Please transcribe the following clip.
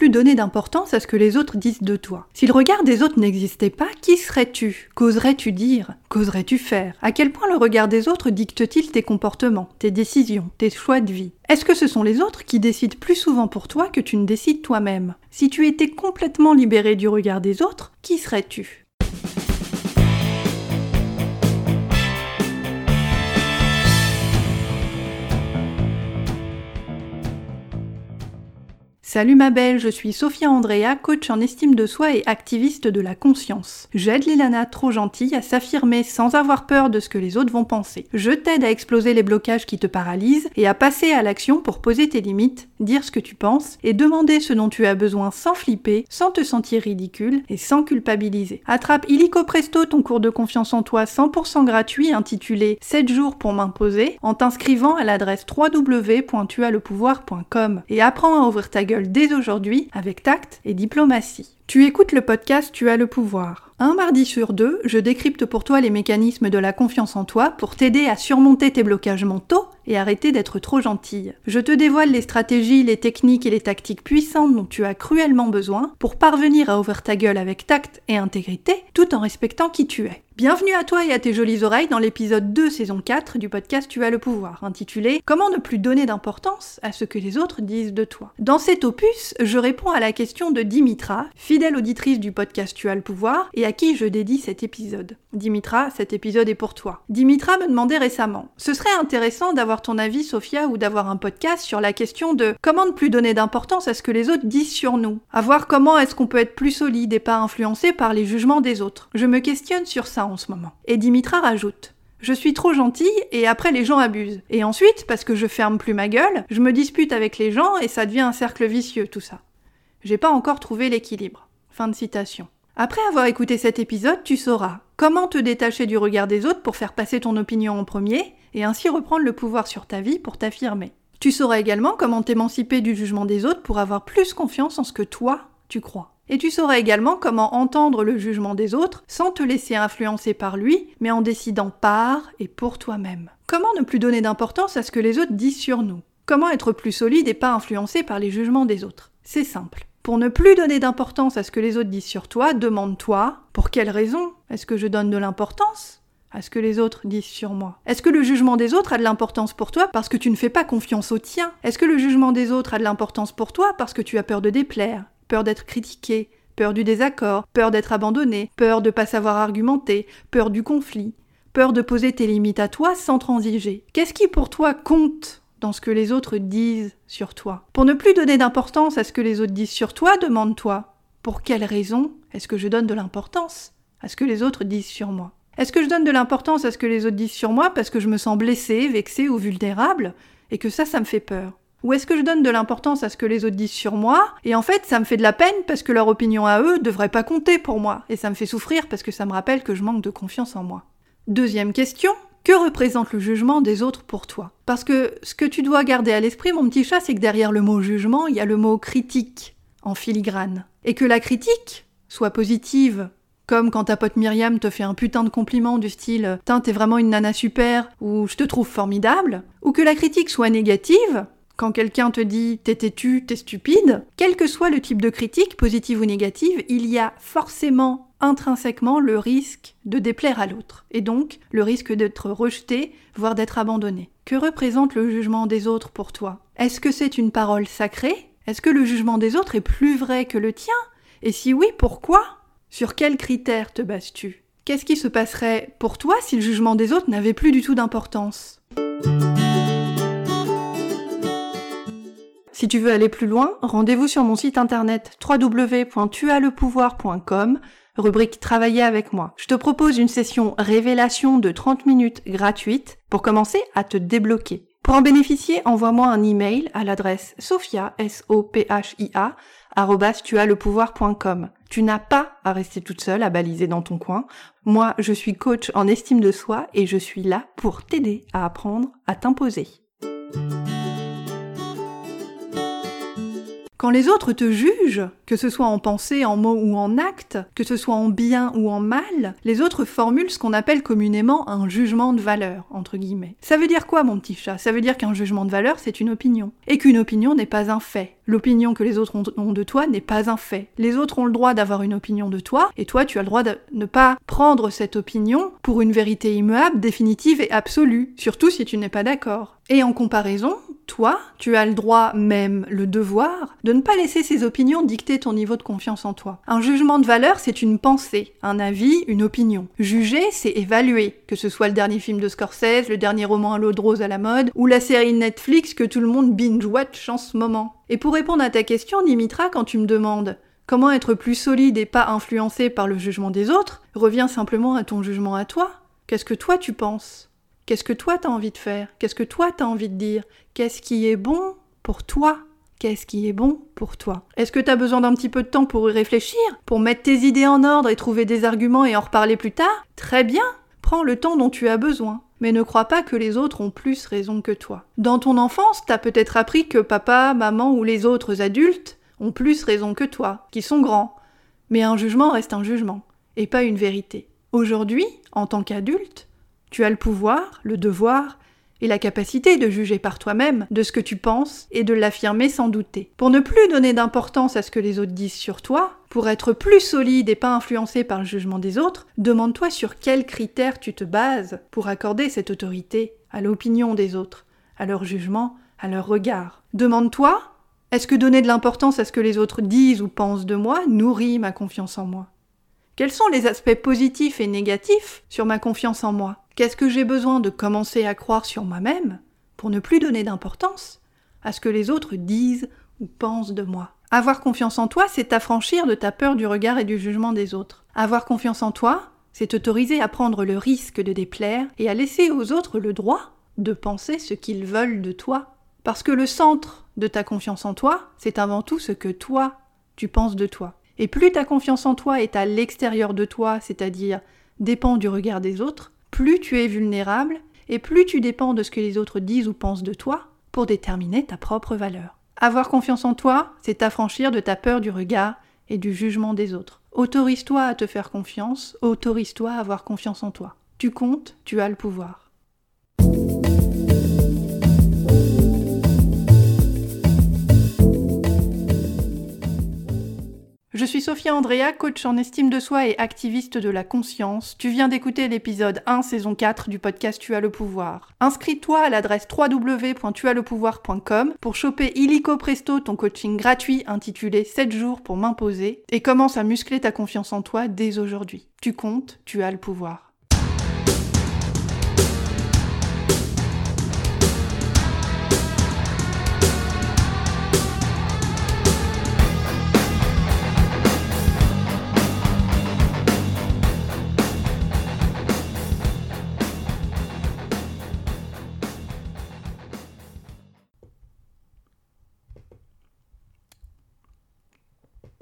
plus donner d'importance à ce que les autres disent de toi. Si le regard des autres n'existait pas, qui serais-tu? Qu'oserais-tu dire? Qu'oserais-tu faire? À quel point le regard des autres dicte-t-il tes comportements, tes décisions, tes choix de vie? Est-ce que ce sont les autres qui décident plus souvent pour toi que tu ne décides toi-même? Si tu étais complètement libéré du regard des autres, qui serais-tu? Salut ma belle, je suis Sophia Andrea, coach en estime de soi et activiste de la conscience. J'aide les lanas trop gentilles à s'affirmer sans avoir peur de ce que les autres vont penser. Je t'aide à exploser les blocages qui te paralysent et à passer à l'action pour poser tes limites, dire ce que tu penses et demander ce dont tu as besoin sans flipper, sans te sentir ridicule et sans culpabiliser. Attrape illico presto ton cours de confiance en toi 100% gratuit intitulé 7 jours pour m'imposer en t'inscrivant à l'adresse www.tuaslepouvoir.com et apprends à ouvrir ta gueule dès aujourd'hui avec tact et diplomatie. Tu écoutes le podcast Tu as le pouvoir. Un mardi sur deux, je décrypte pour toi les mécanismes de la confiance en toi pour t'aider à surmonter tes blocages mentaux et arrêter d'être trop gentille. Je te dévoile les stratégies, les techniques et les tactiques puissantes dont tu as cruellement besoin pour parvenir à ouvrir ta gueule avec tact et intégrité tout en respectant qui tu es. Bienvenue à toi et à tes jolies oreilles dans l'épisode 2 saison 4 du podcast Tu as le pouvoir, intitulé Comment ne plus donner d'importance à ce que les autres disent de toi? Dans cet opus, je réponds à la question de Dimitra, fidèle auditrice du podcast Tu as le pouvoir et à qui je dédie cet épisode. Dimitra, cet épisode est pour toi. Dimitra me demandait récemment Ce serait intéressant d'avoir ton avis, Sophia, ou d'avoir un podcast sur la question de comment ne plus donner d'importance à ce que les autres disent sur nous. À voir comment est-ce qu'on peut être plus solide et pas influencé par les jugements des autres. Je me questionne sur ça en ce moment. Et Dimitra rajoute je suis trop gentille et après les gens abusent. Et ensuite, parce que je ferme plus ma gueule, je me dispute avec les gens et ça devient un cercle vicieux tout ça. J'ai pas encore trouvé l'équilibre. Fin de citation. Après avoir écouté cet épisode, tu sauras comment te détacher du regard des autres pour faire passer ton opinion en premier et ainsi reprendre le pouvoir sur ta vie pour t'affirmer? Tu sauras également comment t'émanciper du jugement des autres pour avoir plus confiance en ce que toi, tu crois. Et tu sauras également comment entendre le jugement des autres sans te laisser influencer par lui, mais en décidant par et pour toi-même. Comment ne plus donner d'importance à ce que les autres disent sur nous? Comment être plus solide et pas influencé par les jugements des autres? C'est simple. Pour ne plus donner d'importance à ce que les autres disent sur toi, demande-toi pour quelle raison est-ce que je donne de l'importance à ce que les autres disent sur moi? Est-ce que le jugement des autres a de l'importance pour toi parce que tu ne fais pas confiance au tien Est-ce que le jugement des autres a de l'importance pour toi parce que tu as peur de déplaire peur d'être critiqué, peur du désaccord, peur d'être abandonné, peur de pas savoir argumenter, peur du conflit, peur de poser tes limites à toi sans transiger? Qu'est-ce qui pour toi compte dans ce que les autres disent sur toi? Pour ne plus donner d'importance à ce que les autres disent sur toi, demande-toi pour quelle raison est-ce que je donne de l'importance à ce que les autres disent sur moi Est-ce que je donne de l'importance à ce que les autres disent sur moi parce que je me sens blessé, vexé ou vulnérable et que ça, ça me fait peur? Ou est-ce que je donne de l'importance à ce que les autres disent sur moi, et en fait ça me fait de la peine parce que leur opinion à eux devrait pas compter pour moi, et ça me fait souffrir parce que ça me rappelle que je manque de confiance en moi? Deuxième question, que représente le jugement des autres pour toi? Parce que ce que tu dois garder à l'esprit, mon petit chat, c'est que derrière le mot jugement, il y a le mot critique, en filigrane. Et que la critique, soit positive, comme quand ta pote Myriam te fait un putain de compliment du style t'es vraiment une nana super, ou je te trouve formidable, ou que la critique soit négative, quand quelqu'un te dit t'es têtu, t'es stupide, quel que soit le type de critique, positive ou négative, il y a forcément intrinsèquement le risque de déplaire à l'autre, et donc le risque d'être rejeté, voire d'être abandonné. Que représente le jugement des autres pour toi? Est-ce que c'est une parole sacrée? Est-ce que le jugement des autres est plus vrai que le tien? Et si oui, pourquoi? Sur quels critères te bases-tu? Qu'est-ce qui se passerait pour toi si le jugement des autres n'avait plus du tout d'importance? Si tu veux aller plus loin, rendez-vous sur mon site internet www.tuaslepouvoir.com, rubrique Travailler avec moi. Je te propose une session révélation de 30 minutes gratuite pour commencer à te débloquer. Pour en bénéficier, envoie-moi un email à l'adresse sophia, s a Tu n'as pas à rester toute seule à baliser dans ton coin. Moi, je suis coach en estime de soi et je suis là pour t'aider à apprendre à t'imposer. Quand les autres te jugent, que ce soit en pensée, en mots ou en actes, que ce soit en bien ou en mal, les autres formulent ce qu'on appelle communément un jugement de valeur, entre guillemets. Ça veut dire quoi, mon petit chat? Ça veut dire qu'un jugement de valeur, c'est une opinion. Et qu'une opinion n'est pas un fait. L'opinion que les autres ont de toi n'est pas un fait. Les autres ont le droit d'avoir une opinion de toi, et toi, tu as le droit de ne pas prendre cette opinion pour une vérité immuable, définitive et absolue, surtout si tu n'es pas d'accord. Et en comparaison, toi, tu as le droit, même le devoir, de ne pas laisser ces opinions dicter ton niveau de confiance en toi. Un jugement de valeur, c'est une pensée, un avis, une opinion. Juger, c'est évaluer, que ce soit le dernier film de Scorsese, le dernier roman à l'eau de rose à la mode, ou la série Netflix que tout le monde binge-watch en ce moment. Et pour répondre à ta question, Dimitra, quand tu me demandes comment être plus solide et pas influencé par le jugement des autres, reviens simplement à ton jugement à toi. Qu'est-ce que toi tu penses? Qu'est-ce que toi t'as envie de faire? Qu'est-ce que toi t'as envie de dire? Qu'est-ce qui est bon pour toi? Qu'est-ce qui est bon pour toi? Est-ce que t'as besoin d'un petit peu de temps pour y réfléchir? Pour mettre tes idées en ordre et trouver des arguments et en reparler plus tard? Très bien Prends le temps dont tu as besoin. Mais ne crois pas que les autres ont plus raison que toi. Dans ton enfance, t'as peut-être appris que papa, maman ou les autres adultes ont plus raison que toi, qui sont grands. Mais un jugement reste un jugement, et pas une vérité. Aujourd'hui, en tant qu'adulte, tu as le pouvoir, le devoir et la capacité de juger par toi-même de ce que tu penses et de l'affirmer sans douter. Pour ne plus donner d'importance à ce que les autres disent sur toi, pour être plus solide et pas influencé par le jugement des autres, demande-toi sur quels critères tu te bases pour accorder cette autorité à l'opinion des autres, à leur jugement, à leur regard. Demande-toi, est-ce que donner de l'importance à ce que les autres disent ou pensent de moi nourrit ma confiance en moi? Quels sont les aspects positifs et négatifs sur ma confiance en moi? Qu'est-ce que j'ai besoin de commencer à croire sur moi-même pour ne plus donner d'importance à ce que les autres disent ou pensent de moi? Avoir confiance en toi, c'est t'affranchir de ta peur du regard et du jugement des autres. Avoir confiance en toi, c'est t'autoriser à prendre le risque de déplaire et à laisser aux autres le droit de penser ce qu'ils veulent de toi. Parce que le centre de ta confiance en toi, c'est avant tout ce que toi, tu penses de toi. Et plus ta confiance en toi est à l'extérieur de toi, c'est-à-dire dépend du regard des autres, plus tu es vulnérable et plus tu dépends de ce que les autres disent ou pensent de toi pour déterminer ta propre valeur. Avoir confiance en toi, c'est t'affranchir de ta peur du regard et du jugement des autres. Autorise-toi à te faire confiance, autorise-toi à avoir confiance en toi. Tu comptes, tu as le pouvoir. Je suis Sophia Andrea, coach en estime de soi et activiste de la conscience. Tu viens d'écouter l'épisode 1, saison 4 du podcast Tu as le pouvoir. Inscris-toi à l'adresse www.tuaslepouvoir.com pour choper illico presto ton coaching gratuit intitulé 7 jours pour m'imposer et commence à muscler ta confiance en toi dès aujourd'hui. Tu comptes, tu as le pouvoir.